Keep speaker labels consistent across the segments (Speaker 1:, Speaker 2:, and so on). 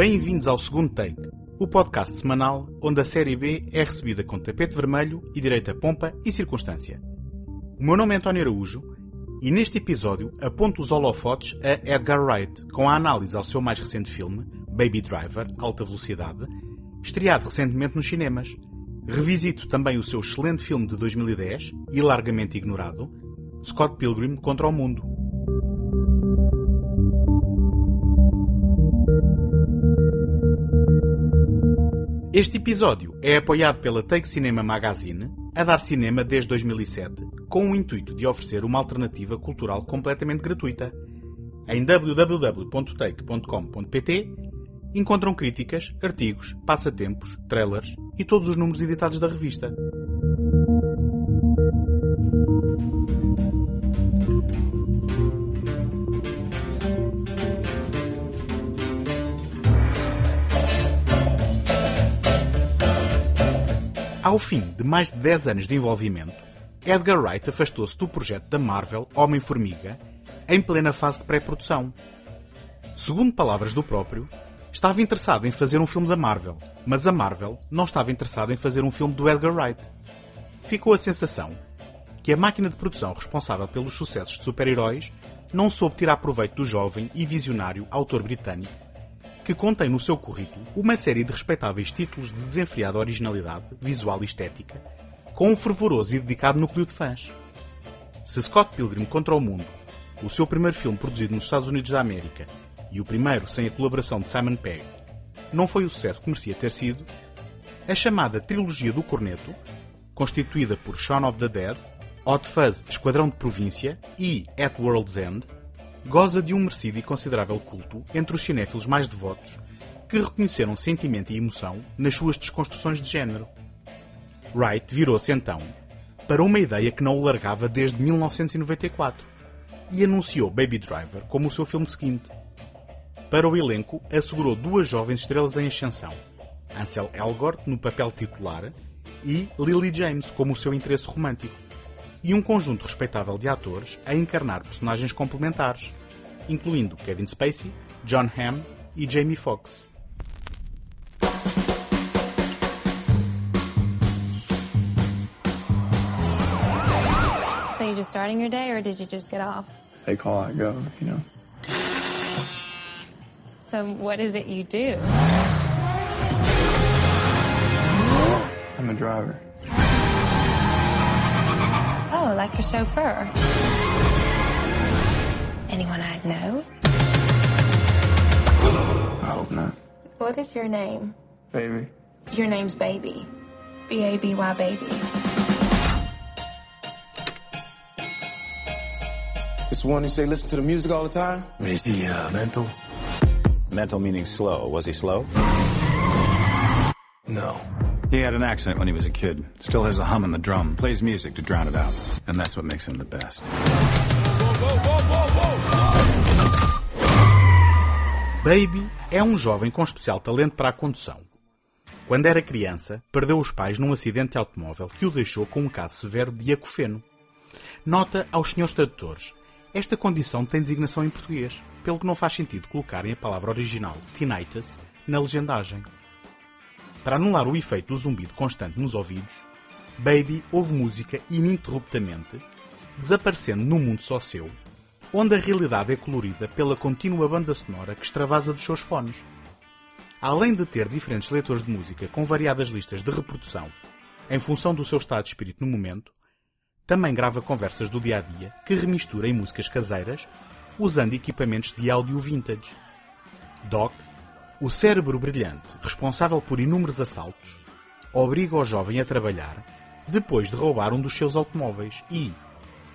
Speaker 1: Bem-vindos ao segundo take, o podcast semanal onde a série B é recebida com tapete vermelho e direita pompa e circunstância. O meu nome é António Araújo e neste episódio aponto os holofotes a Edgar Wright com a análise ao seu mais recente filme, Baby Driver, Alta Velocidade, estreado recentemente nos cinemas. Revisito também o seu excelente filme de 2010 e largamente ignorado, Scott Pilgrim contra o Mundo. Este episódio é apoiado pela Take Cinema Magazine, a dar cinema desde 2007, com o intuito de oferecer uma alternativa cultural completamente gratuita. Em www.take.com.pt encontram críticas, artigos, passatempos, trailers e todos os números editados da revista. Ao fim de mais de 10 anos de envolvimento, Edgar Wright afastou-se do projeto da Marvel Homem-Formiga em plena fase de pré-produção. Segundo palavras do próprio, estava interessado em fazer um filme da Marvel, mas a Marvel não estava interessada em fazer um filme do Edgar Wright. Ficou a sensação que a máquina de produção responsável pelos sucessos de super-heróis não soube tirar proveito do jovem e visionário autor britânico que contém no seu currículo uma série de respeitáveis títulos de desenfreada originalidade visual e estética, com um fervoroso e dedicado núcleo de fãs. Se Scott Pilgrim contra o Mundo, o seu primeiro filme produzido nos Estados Unidos da América e o primeiro sem a colaboração de Simon Pegg, não foi o sucesso que merecia ter sido, a chamada Trilogia do Corneto, constituída por Shaun of the Dead, Hot Fuzz Esquadrão de Província e At World's End, goza de um merecido e considerável culto entre os cinéfilos mais devotos, que reconheceram sentimento e emoção nas suas desconstruções de género. Wright virou-se então para uma ideia que não o largava desde 1994 e anunciou Baby Driver como o seu filme seguinte. Para o elenco, assegurou duas jovens estrelas em ascensão, Ansel Elgort no papel titular e Lily James como o seu interesse romântico e um conjunto respeitável de atores a encarnar personagens complementares, incluindo Kevin Spacey, John Hamm e Jamie Foxx.
Speaker 2: So you just starting your day, or did you just get off?
Speaker 3: They call, I go, you know.
Speaker 2: So what is it you do?
Speaker 3: I'm a driver.
Speaker 2: Oh, like a chauffeur. Anyone I'd know?
Speaker 3: I hope not.
Speaker 2: What is your name?
Speaker 3: Baby.
Speaker 2: Your name's Baby. B A B Y Baby.
Speaker 4: It's the one who say listen to the music all the time?
Speaker 5: Is he uh, mental?
Speaker 6: Mental meaning slow. Was he slow?
Speaker 5: No.
Speaker 6: He had an accident when he was a kid. Still has a hum in the drum. Plays music to drown it out. And that's what makes him the best.
Speaker 1: Baby é um jovem com especial talento para a condução. Quando era criança, perdeu os pais num acidente de automóvel que o deixou com um caso severo de acofeno. Nota aos senhores tradutores. Esta condição tem designação em português, pelo que não faz sentido colocarem a palavra original tinnitus na legendagem. Para anular o efeito do zumbido constante nos ouvidos, Baby ouve música ininterruptamente, desaparecendo num mundo só seu, onde a realidade é colorida pela contínua banda sonora que extravasa dos seus fones. Além de ter diferentes leitores de música com variadas listas de reprodução, em função do seu estado de espírito no momento, também grava conversas do dia a dia que remistura em músicas caseiras, usando equipamentos de áudio vintage. Doc, o cérebro brilhante responsável por inúmeros assaltos, obriga o jovem a trabalhar depois de roubar um dos seus automóveis e,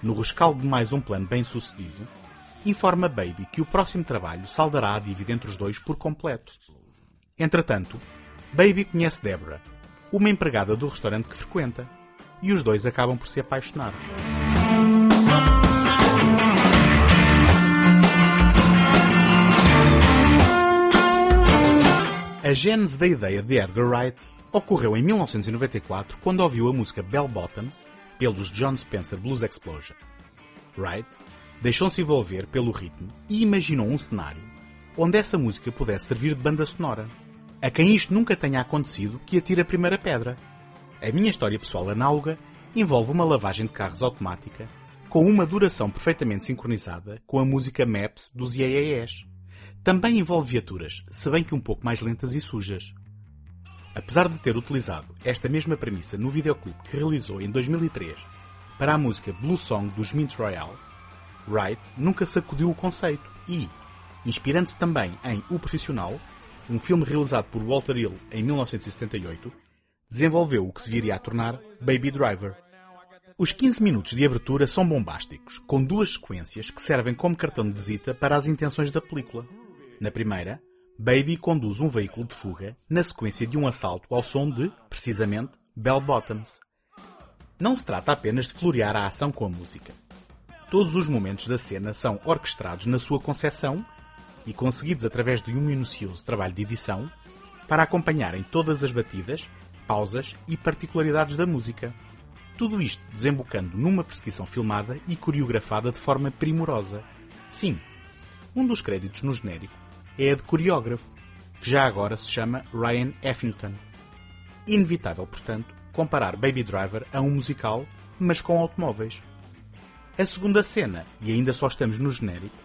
Speaker 1: no rescaldo de mais um plano bem sucedido, informa Baby que o próximo trabalho saldará a dívida entre os dois por completo. Entretanto, Baby conhece Deborah, uma empregada do restaurante que frequenta, e os dois acabam por se apaixonar. A gênese da ideia de Edgar Wright ocorreu em 1994 quando ouviu a música Bell Bottoms pelos John Spencer Blues Explosion. Wright deixou-se envolver pelo ritmo e imaginou um cenário onde essa música pudesse servir de banda sonora. A quem isto nunca tenha acontecido, que atire a primeira pedra. A minha história pessoal análoga envolve uma lavagem de carros automática com uma duração perfeitamente sincronizada com a música Maps dos IAES. Também envolve viaturas, se bem que um pouco mais lentas e sujas. Apesar de ter utilizado esta mesma premissa no videoclipe que realizou em 2003 para a música Blue Song dos Mint Royale, Wright nunca sacudiu o conceito e, inspirando-se também em O Profissional, um filme realizado por Walter Hill em 1978, desenvolveu o que se viria a tornar Baby Driver. Os 15 minutos de abertura são bombásticos, com duas sequências que servem como cartão de visita para as intenções da película. Na primeira, Baby conduz um veículo de fuga na sequência de um assalto ao som de, precisamente, Bell Bottoms. Não se trata apenas de florear a ação com a música. Todos os momentos da cena são orquestrados na sua concepção e conseguidos através de um minucioso trabalho de edição para acompanharem todas as batidas, pausas e particularidades da música. Tudo isto desembocando numa perseguição filmada e coreografada de forma primorosa. Sim, um dos créditos no genérico é a de coreógrafo, que já agora se chama Ryan Effington. Inevitável, portanto, comparar Baby Driver a um musical, mas com automóveis. A segunda cena, e ainda só estamos no genérico,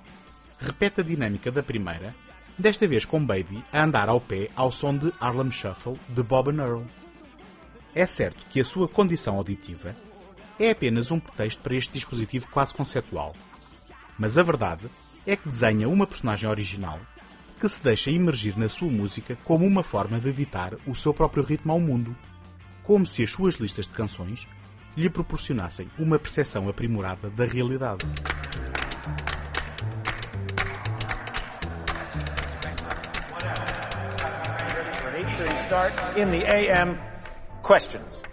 Speaker 1: repete a dinâmica da primeira, desta vez com Baby a andar ao pé ao som de Harlem Shuffle de Bob and Earl. É certo que a sua condição auditiva é apenas um pretexto para este dispositivo quase conceptual, mas a verdade é que desenha uma personagem original que se deixa emergir na sua música como uma forma de ditar o seu próprio ritmo ao mundo, como se as suas listas de canções lhe proporcionassem uma percepção aprimorada da realidade.
Speaker 5: Start in the AM. Questions.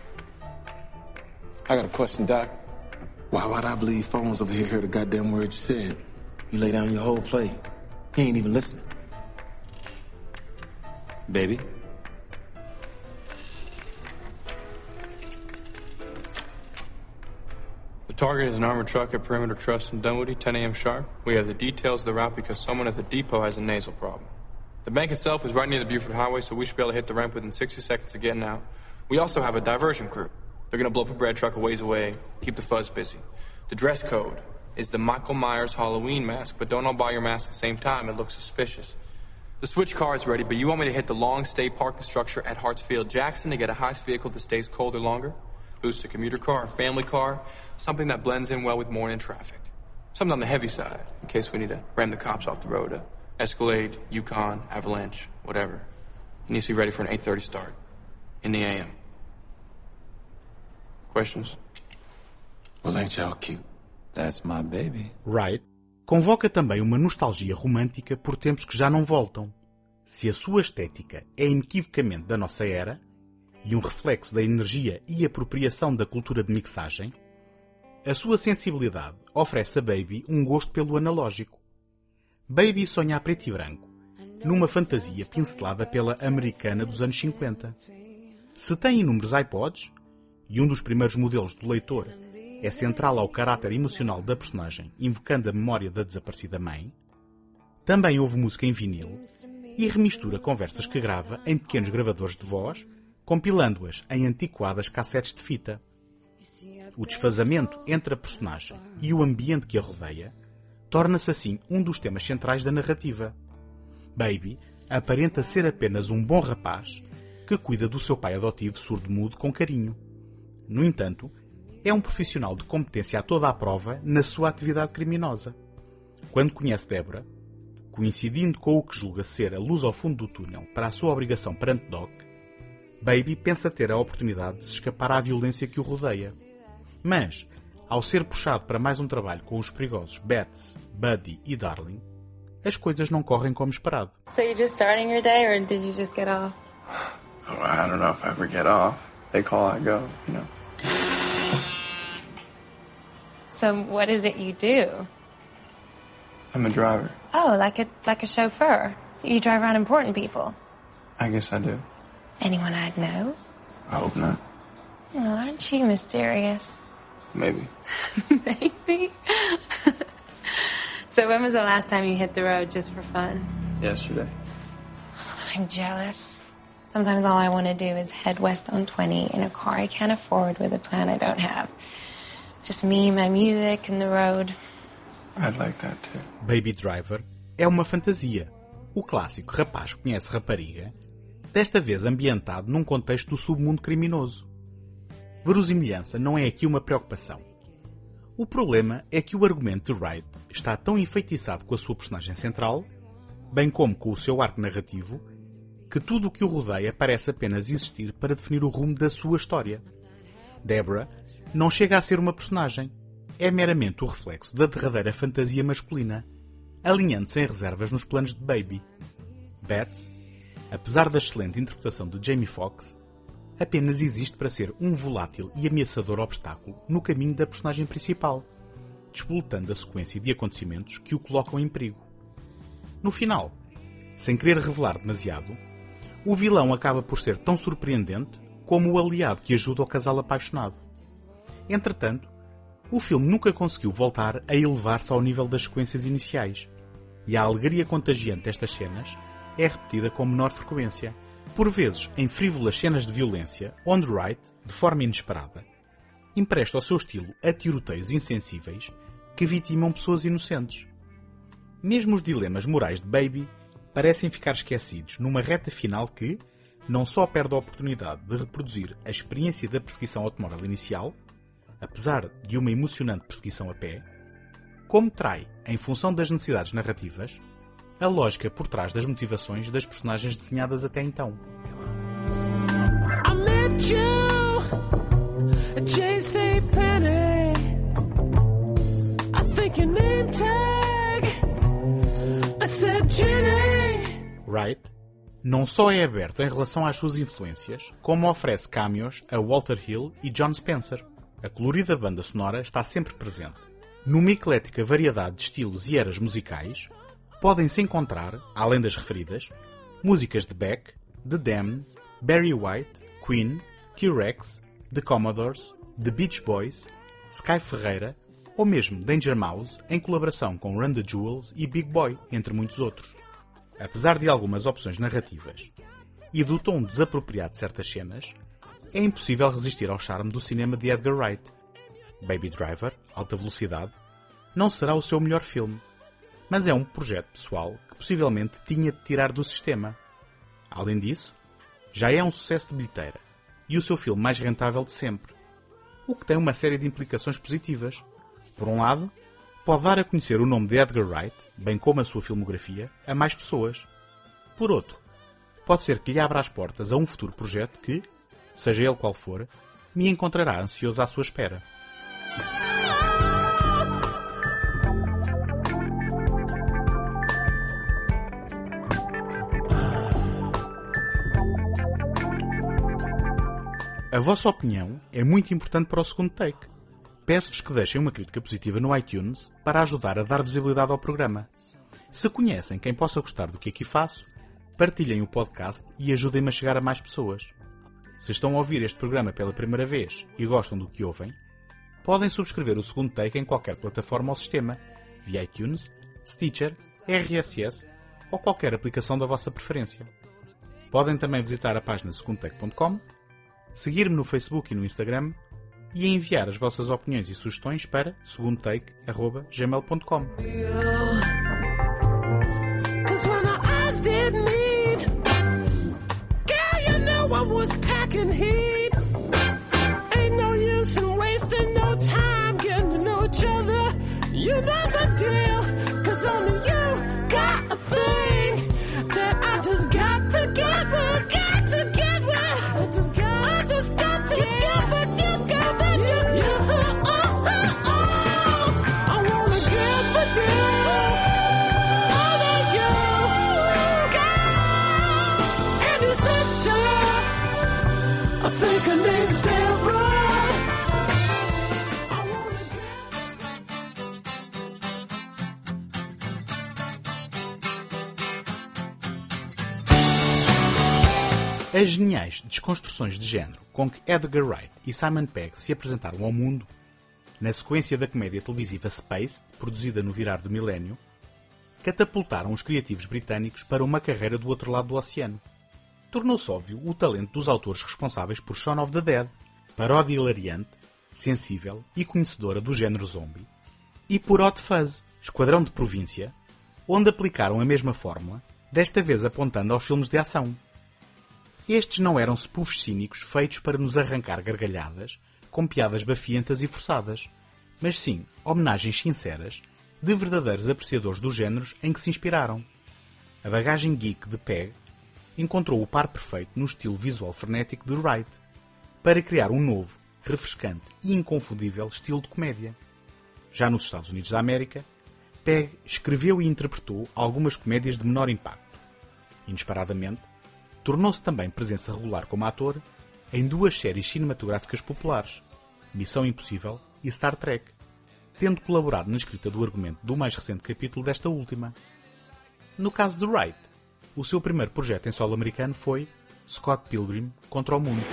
Speaker 4: I got a question, Doc. Why would I believe phones over here heard a goddamn word you said? You lay down your whole play. He ain't even listening.
Speaker 6: Baby?
Speaker 7: The target is an armored truck at Perimeter Trust in Dunwoody, 10 a.m. sharp. We have the details of the route because someone at the depot has a nasal problem. The bank itself is right near the Buford Highway, so we should be able to hit the ramp within 60 seconds of getting out. We also have a diversion crew. They're gonna blow up a bread truck a ways away, keep the fuzz busy. The dress code is the Michael Myers Halloween mask, but don't all buy your mask at the same time. It looks suspicious. The switch car is ready, but you want me to hit the long stay parking structure at Hartsfield Jackson to get a heist vehicle that stays colder longer? Boost a commuter car, a family car, something that blends in well with morning traffic. Something on the heavy side, in case we need to ram the cops off the road. A Escalade, Yukon, Avalanche, whatever. It needs to be ready for an 8.30 start. In the AM. Questions?
Speaker 4: Well, ain't y'all cute?
Speaker 6: That's my baby.
Speaker 1: Wright convoca também uma nostalgia romântica por tempos que já não voltam. Se a sua estética é inequivocamente da nossa era e um reflexo da energia e apropriação da cultura de mixagem, a sua sensibilidade oferece a Baby um gosto pelo analógico. Baby sonha a preto e branco, numa fantasia pincelada pela americana dos anos 50. Se tem inúmeros iPods, e um dos primeiros modelos do leitor é central ao caráter emocional da personagem, invocando a memória da desaparecida mãe, também houve música em vinil e remistura conversas que grava em pequenos gravadores de voz, compilando-as em antiquadas cassetes de fita. O desfazamento entre a personagem e o ambiente que a rodeia torna-se assim um dos temas centrais da narrativa. Baby aparenta ser apenas um bom rapaz que cuida do seu pai adotivo surdo-mudo com carinho. No entanto, é um profissional de competência a toda a prova na sua atividade criminosa. Quando conhece Débora, coincidindo com o que julga ser a luz ao fundo do túnel para a sua obrigação perante Doc, Baby pensa ter a oportunidade de se escapar à violência que o rodeia. Mas, ao ser puxado para mais um trabalho com os perigosos Bats, Buddy e Darling, as coisas não correm como esperado.
Speaker 2: So you just starting your day, or did you just get off?
Speaker 3: Oh, I don't know if I ever get off. They call, I go, you know.
Speaker 2: So what is it you do?
Speaker 3: I'm a driver.
Speaker 2: Oh, like a like a chauffeur. You drive around important people.
Speaker 3: I guess I do.
Speaker 2: Anyone I'd know?
Speaker 3: I hope not.
Speaker 2: Well, aren't you mysterious?
Speaker 3: Maybe.
Speaker 2: Maybe. so when was the last time you hit the road just for fun?
Speaker 3: yesterday.
Speaker 2: I'm jealous. Sometimes all I want to do is head west on 20 in a car I can't afford with a plan I don't have. Just me, my music, and the road.
Speaker 3: I'd like that too.
Speaker 1: Baby Driver é uma fantasia. O clássico rapaz que conhece rapariga, desta vez ambientado num contexto do submundo criminoso. Verosimilhança não é aqui uma preocupação. O problema é que o argumento de Wright está tão enfeitiçado com a sua personagem central, bem como com o seu arco narrativo, que tudo o que o rodeia parece apenas existir para definir o rumo da sua história. Deborah não chega a ser uma personagem, é meramente o reflexo da derradeira fantasia masculina, alinhando-se sem reservas nos planos de Baby. Bats, apesar da excelente interpretação de Jamie Foxx, apenas existe para ser um volátil e ameaçador obstáculo no caminho da personagem principal, despoletando a sequência de acontecimentos que o colocam em perigo. No final, sem querer revelar demasiado, o vilão acaba por ser tão surpreendente como o aliado que ajuda o casal apaixonado. Entretanto, o filme nunca conseguiu voltar a elevar-se ao nível das sequências iniciais, e a alegria contagiante destas cenas é repetida com menor frequência, por vezes em frívolas cenas de violência, onde Wright, de forma inesperada, empresta o seu estilo a tiroteios insensíveis que vitimam pessoas inocentes. Mesmo os dilemas morais de Baby parecem ficar esquecidos numa reta final que não só perde a oportunidade de reproduzir a experiência da perseguição automóvel inicial, apesar de uma emocionante perseguição a pé, como trai, em função das necessidades narrativas, a lógica por trás das motivações das personagens desenhadas até então.
Speaker 8: I
Speaker 1: não só é aberto em relação às suas influências, como oferece cameos a Walter Hill e John Spencer. A colorida banda sonora está sempre presente. Numa eclética variedade de estilos e eras musicais, podem-se encontrar, além das referidas, músicas de Beck, The Damned, Barry White, Queen, T-Rex, The Commodores, The Beach Boys, Sky Ferreira ou mesmo Danger Mouse em colaboração com the Jewels e Big Boy, entre muitos outros. Apesar de algumas opções narrativas e do tom desapropriado de certas cenas, é impossível resistir ao charme do cinema de Edgar Wright. Baby Driver, Alta Velocidade, não será o seu melhor filme, mas é um projeto pessoal que possivelmente tinha de tirar do sistema. Além disso, já é um sucesso de bilheteira e o seu filme mais rentável de sempre, o que tem uma série de implicações positivas. Por um lado, pode dar a conhecer o nome de Edgar Wright, bem como a sua filmografia, a mais pessoas. Por outro, pode ser que lhe abra as portas a um futuro projeto que, seja ele qual for, me encontrará ansioso à sua espera. A vossa opinião é muito importante para o segundo take. Peço-vos que deixem uma crítica positiva no iTunes para ajudar a dar visibilidade ao programa. Se conhecem quem possa gostar do que aqui faço, partilhem o podcast e ajudem-me a chegar a mais pessoas. Se estão a ouvir este programa pela primeira vez e gostam do que ouvem, podem subscrever o segundo take em qualquer plataforma ou sistema, via iTunes, Stitcher, RSS ou qualquer aplicação da vossa preferência. Podem também visitar a página segundotake.com, seguir-me no Facebook e no Instagram e enviar as vossas opiniões e sugestões para segundotake.gmail.com.
Speaker 8: You know the deal, cause only you got a thing
Speaker 1: As geniais desconstruções de género com que Edgar Wright e Simon Pegg se apresentaram ao mundo, na sequência da comédia televisiva Spaced, produzida no virar do milénio, catapultaram os criativos britânicos para uma carreira do outro lado do oceano. Tornou-se óbvio o talento dos autores responsáveis por Shaun of the Dead, paródia hilariante, sensível e conhecedora do género zombie, e por Hot Fuzz, Esquadrão de Província, onde aplicaram a mesma fórmula, desta vez apontando aos filmes de ação. Estes não eram spoofs cínicos feitos para nos arrancar gargalhadas, com piadas bafientas e forçadas, mas sim homenagens sinceras de verdadeiros apreciadores dos géneros em que se inspiraram. A bagagem geek de Peg encontrou o par perfeito no estilo visual frenético de Wright, para criar um novo, refrescante e inconfundível estilo de comédia. Já nos Estados Unidos da América, Peg escreveu e interpretou algumas comédias de menor impacto. Inesperadamente, tornou-se também presença regular como ator em duas séries cinematográficas populares, Missão Impossível e Star Trek, tendo colaborado na escrita do argumento do mais recente capítulo desta última. No caso de Wright, o seu primeiro projeto em solo americano foi Scott Pilgrim contra o Mundo.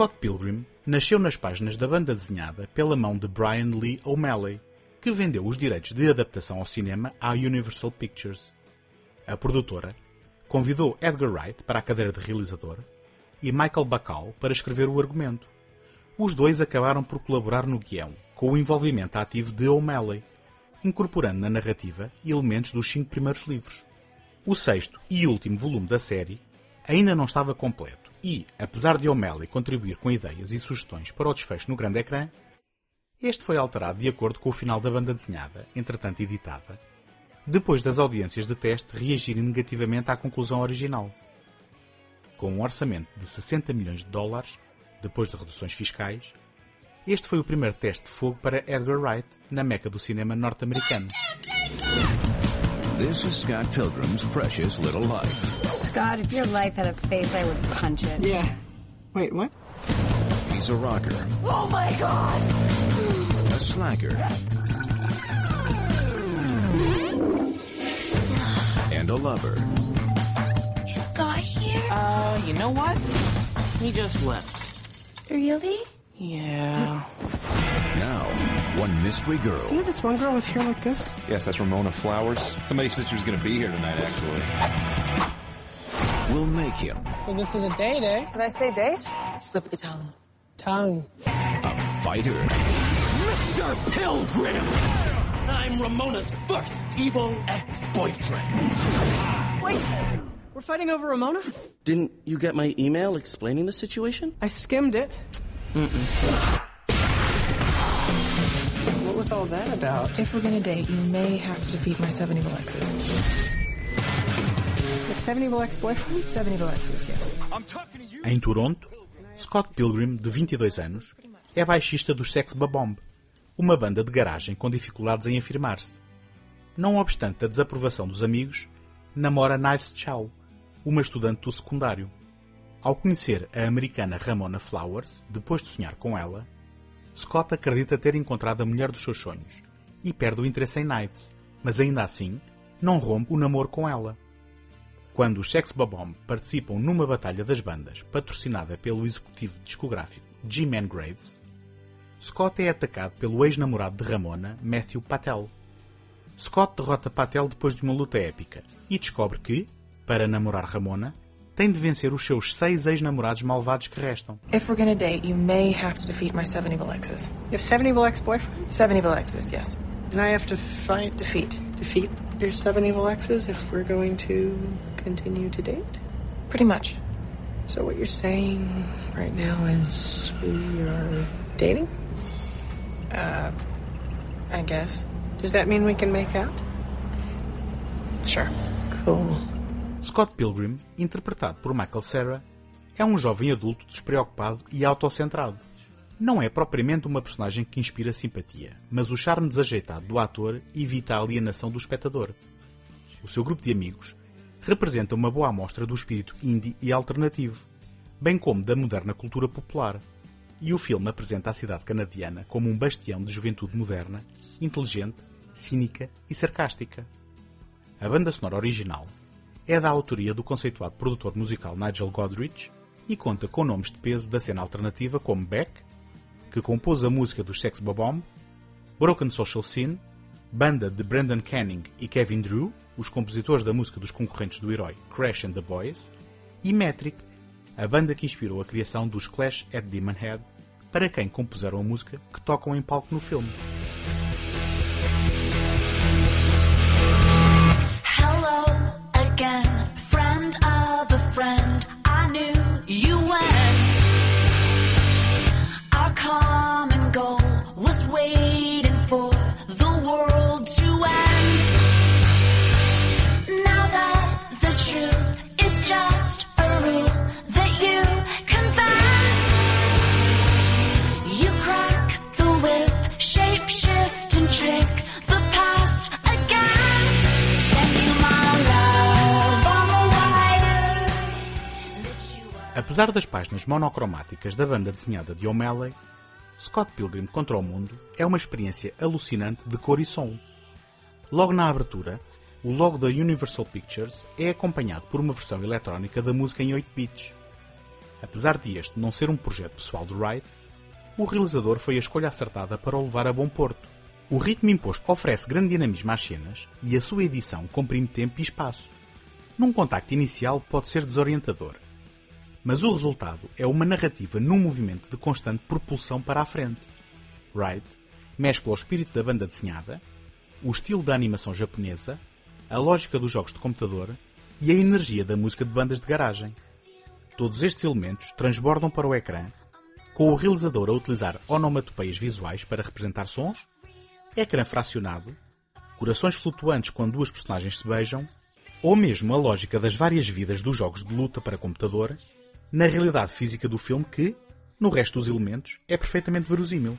Speaker 1: Scott Pilgrim nasceu nas páginas da banda desenhada pela mão de Brian Lee O'Malley, que vendeu os direitos de adaptação ao cinema à Universal Pictures. A produtora convidou Edgar Wright para a cadeira de realizador e Michael Bacall para escrever o argumento. Os dois acabaram por colaborar no guião, com o envolvimento ativo de O'Malley, incorporando na narrativa elementos dos cinco primeiros livros. O sexto e último volume da série ainda não estava completo e, apesar de O'Malley contribuir com ideias e sugestões para o desfecho no grande ecrã, este foi alterado de acordo com o final da banda desenhada, entretanto editada, depois das audiências de teste reagirem negativamente à conclusão original. Com um orçamento de 60 milhões de dólares, depois de reduções fiscais, este foi o primeiro teste de fogo para Edgar Wright na meca do cinema norte-americano.
Speaker 9: This is Scott Pilgrim's precious little life.
Speaker 10: Scott, if your life had a face, I would punch it.
Speaker 11: Yeah. Wait, what?
Speaker 9: He's a rocker,
Speaker 12: Oh my god!
Speaker 9: a slacker, and a lover.
Speaker 2: Is Scott here?
Speaker 11: Uh, you know what? He just left.
Speaker 2: Really?
Speaker 11: Yeah.
Speaker 9: Now, one mystery girl
Speaker 11: You know this one girl with hair like this?
Speaker 13: Yes, that's Ramona Flowers. Somebody said she was going to be here tonight, actually.
Speaker 9: will make him
Speaker 11: So this is a date, eh?
Speaker 10: Did I say date?
Speaker 11: Slip the tongue. Tongue.
Speaker 9: a fighter
Speaker 8: Mr. Pilgrim! I'm Ramona's first evil ex-boyfriend.
Speaker 11: Wait! We're fighting over Ramona?
Speaker 14: Didn't you get my email explaining the situation?
Speaker 11: I skimmed it. What all that about?
Speaker 15: If we're gonna date, you may have to defeat my seven evil exes.
Speaker 11: You have seven evil ex-boyfriends?
Speaker 15: Seven evil exes, yes.
Speaker 1: Em Toronto, Scott Pilgrim, de 22 anos, é baixista dos Sex Bomb, uma banda de garagem com dificuldades em afirmar-se. Não obstante a desaprovação dos amigos, namora Knives Chow, uma estudante do secundário. Ao conhecer a americana Ramona Flowers, depois de sonhar com ela, Scott acredita ter encontrado a mulher dos seus sonhos e perde o interesse em Knives, mas ainda assim não rompe o namoro com ela. Quando os Sex Bomb participam numa batalha das bandas patrocinada pelo executivo discográfico G-Man Graves, Scott é atacado pelo ex-namorado de Ramona, Matthew Patel. Scott derrota Patel depois de uma luta épica e descobre que, para namorar Ramona, tem de vencer os seus seis ex-namorados malvados que restam.
Speaker 15: If we're gonna date, you may have to defeat my seven evil exes.
Speaker 11: You have seven evil ex-boyfriends?
Speaker 15: Seven evil exes, yes.
Speaker 11: And I have to fight,
Speaker 15: Defeat.
Speaker 11: defeat your seven evil exes if we're going to continue to date?
Speaker 15: Pretty much.
Speaker 11: So what you're saying right now is we are dating?
Speaker 15: Uh, I guess.
Speaker 11: Does that mean we can make out?
Speaker 15: Sure.
Speaker 11: Cool.
Speaker 1: Scott Pilgrim, interpretado por Michael Cera, é um jovem adulto despreocupado e autocentrado. Não é propriamente uma personagem que inspira simpatia, mas o charme desajeitado do ator evita a alienação do espectador. O seu grupo de amigos representa uma boa amostra do espírito indie e alternativo, bem como da moderna cultura popular. e o filme apresenta a cidade canadiana como um bastião de juventude moderna, inteligente, cínica e sarcástica. A banda sonora original é da autoria do conceituado produtor musical Nigel Godrich e conta com nomes de peso da cena alternativa como Beck, que compôs a música dos Sex Bomb, Broken Social Scene, banda de Brendan Canning e Kevin Drew, os compositores da música dos concorrentes do herói Crash and the Boys, e Metric, a banda que inspirou a criação dos Clash at Demon Head, para quem compuseram a música que tocam em palco no filme.
Speaker 16: Again,
Speaker 1: Apesar das páginas monocromáticas da banda desenhada de O'Malley, Scott Pilgrim contra o Mundo é uma experiência alucinante de cor e som. Logo na abertura, o logo da Universal Pictures é acompanhado por uma versão eletrónica da música em 8 bits. Apesar de este não ser um projeto pessoal de Wright, o realizador foi a escolha acertada para o levar a bom porto. O ritmo imposto oferece grande dinamismo às cenas e a sua edição comprime tempo e espaço. Num contacto inicial pode ser desorientador, mas o resultado é uma narrativa num movimento de constante propulsão para a frente. Wright mescla o espírito da banda desenhada, o estilo da animação japonesa, a lógica dos jogos de computador e a energia da música de bandas de garagem. Todos estes elementos transbordam para o ecrã, com o realizador a utilizar onomatopeias visuais para representar sons, ecrã fracionado, corações flutuantes quando duas personagens se beijam, ou mesmo a lógica das várias vidas dos jogos de luta para computador, na realidade física do filme que, no resto dos elementos, é perfeitamente verosímil.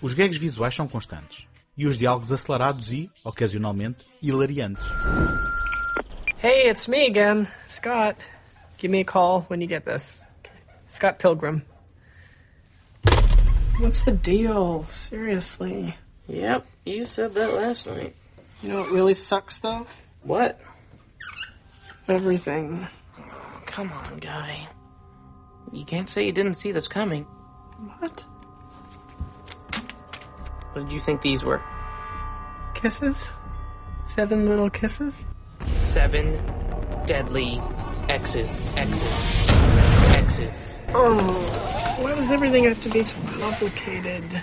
Speaker 1: Os gags visuais são constantes, e os diálogos acelerados e, ocasionalmente, hilariantes.
Speaker 17: Hey, it's me again, Scott. Give me a call when you get this. Scott Pilgrim. What's the deal? Seriously.
Speaker 18: Yep, you said that last night.
Speaker 17: You know what really sucks, though?
Speaker 18: What?
Speaker 17: Everything.
Speaker 18: Come on, guy. You can't say you didn't see this coming.
Speaker 17: What?
Speaker 18: What did you think these were?
Speaker 17: Kisses? Seven little kisses?
Speaker 18: Seven deadly X's. X's. X's.
Speaker 17: Oh, why does everything have to be so complicated?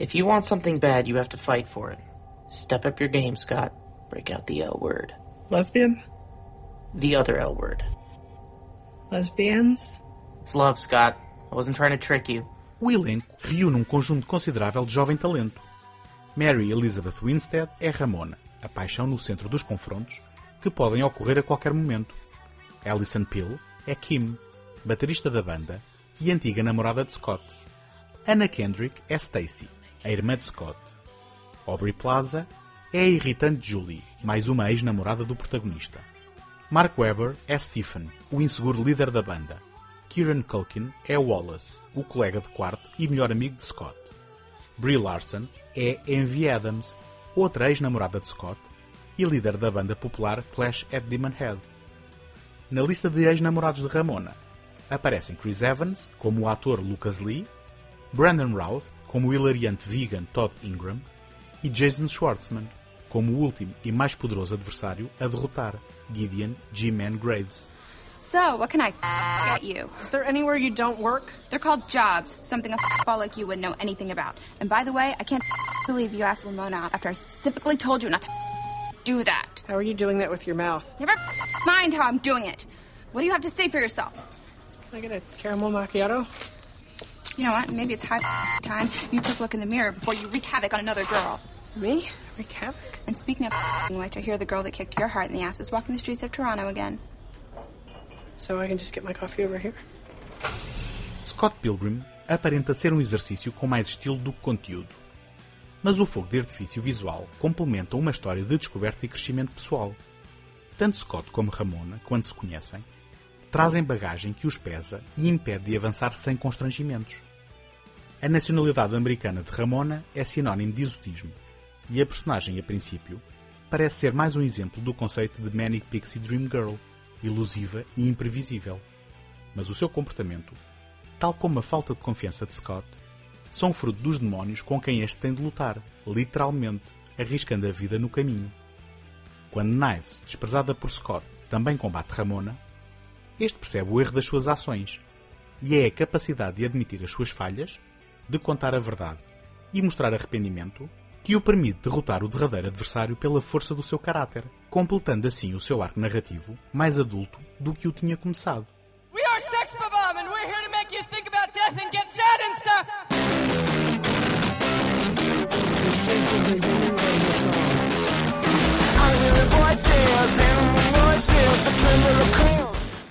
Speaker 18: If you want something bad, you have to fight for it. Step up your game, Scott. Break out the L word.
Speaker 17: Lesbian?
Speaker 18: The other L word.
Speaker 17: Lesbians?
Speaker 18: It's love, Scott. I wasn't trying to trick you.
Speaker 1: O elenco reúne um conjunto considerável de jovem talento. Mary Elizabeth Winstead é Ramona, a paixão no centro dos confrontos, que podem ocorrer a qualquer momento. Alison Pill é Kim, baterista da banda e antiga namorada de Scott. Anna Kendrick é Stacy, a irmã de Scott. Aubrey Plaza é a irritante Julie, mais uma ex-namorada do protagonista. Mark Webber é Stephen, o inseguro líder da banda. Kieran Culkin é Wallace, o colega de quarto e melhor amigo de Scott. Brie Larson é Envy Adams, outra ex-namorada de Scott e líder da banda popular Clash at Demon Head. Na lista de ex-namorados de Ramona aparecem Chris Evans como o ator Lucas Lee, Brandon Routh como o hilariante vegan Todd Ingram e Jason Schwartzman como o último e mais poderoso adversário a derrotar, Gideon G-Man Graves.
Speaker 19: So, what can I get you?
Speaker 17: Is there anywhere you don't work?
Speaker 19: They're called jobs, something a ball like you wouldn't know anything about. And by the way, I can't believe you asked Ramona out after I specifically told you not to do that.
Speaker 17: How are you doing that with your mouth?
Speaker 19: Never mind how I'm doing it. What do you have to say for yourself?
Speaker 17: Can I get a caramel macchiato?
Speaker 19: You know what? Maybe it's high time you took a look in the mirror before you wreak havoc on another girl.
Speaker 17: Me? Wreak havoc?
Speaker 19: And speaking of which, I hear the girl that kicked your heart in the ass is walking the streets of Toronto again.
Speaker 17: So I can just get my coffee over here?
Speaker 1: Scott Pilgrim aparenta ser um exercício com mais estilo do que conteúdo. Mas o fogo de artifício visual complementa uma história de descoberta e crescimento pessoal. Tanto Scott como Ramona, quando se conhecem, trazem bagagem que os pesa e impede de avançar sem constrangimentos. A nacionalidade americana de Ramona é sinónimo de exotismo, e a personagem, a princípio, parece ser mais um exemplo do conceito de Manic Pixie Dream Girl, ilusiva e imprevisível. Mas o seu comportamento, tal como a falta de confiança de Scott, são fruto dos demónios com quem este tem de lutar, literalmente, arriscando a vida no caminho. Quando Knives, desprezada por Scott, também combate Ramona, este percebe o erro das suas ações e é a capacidade de admitir as suas falhas, de contar a verdade e mostrar arrependimento que o permite derrotar o derradeiro adversário pela força do seu caráter, completando assim o seu arco narrativo mais adulto do que o tinha começado.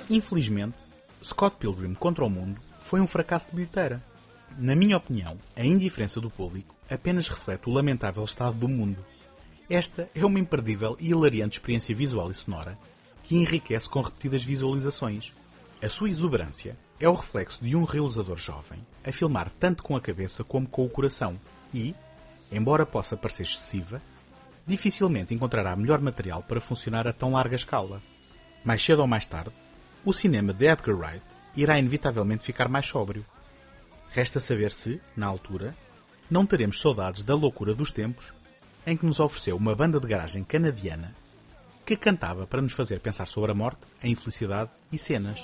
Speaker 1: Infelizmente, Scott Pilgrim contra o Mundo foi um fracasso de bilheteira. Na minha opinião, a indiferença do público apenas reflete o lamentável estado do mundo. Esta é uma imperdível e hilariante experiência visual e sonora que enriquece com repetidas visualizações. A sua exuberância é o reflexo de um realizador jovem a filmar tanto com a cabeça como com o coração e, embora possa parecer excessiva, dificilmente encontrará melhor material para funcionar a tão larga escala. Mais cedo ou mais tarde, o cinema de Edgar Wright irá inevitavelmente ficar mais sóbrio. Resta saber se, na altura, não teremos saudades da loucura dos tempos em que nos ofereceu uma banda de garagem canadiana que cantava para nos fazer pensar sobre a morte, a infelicidade e cenas.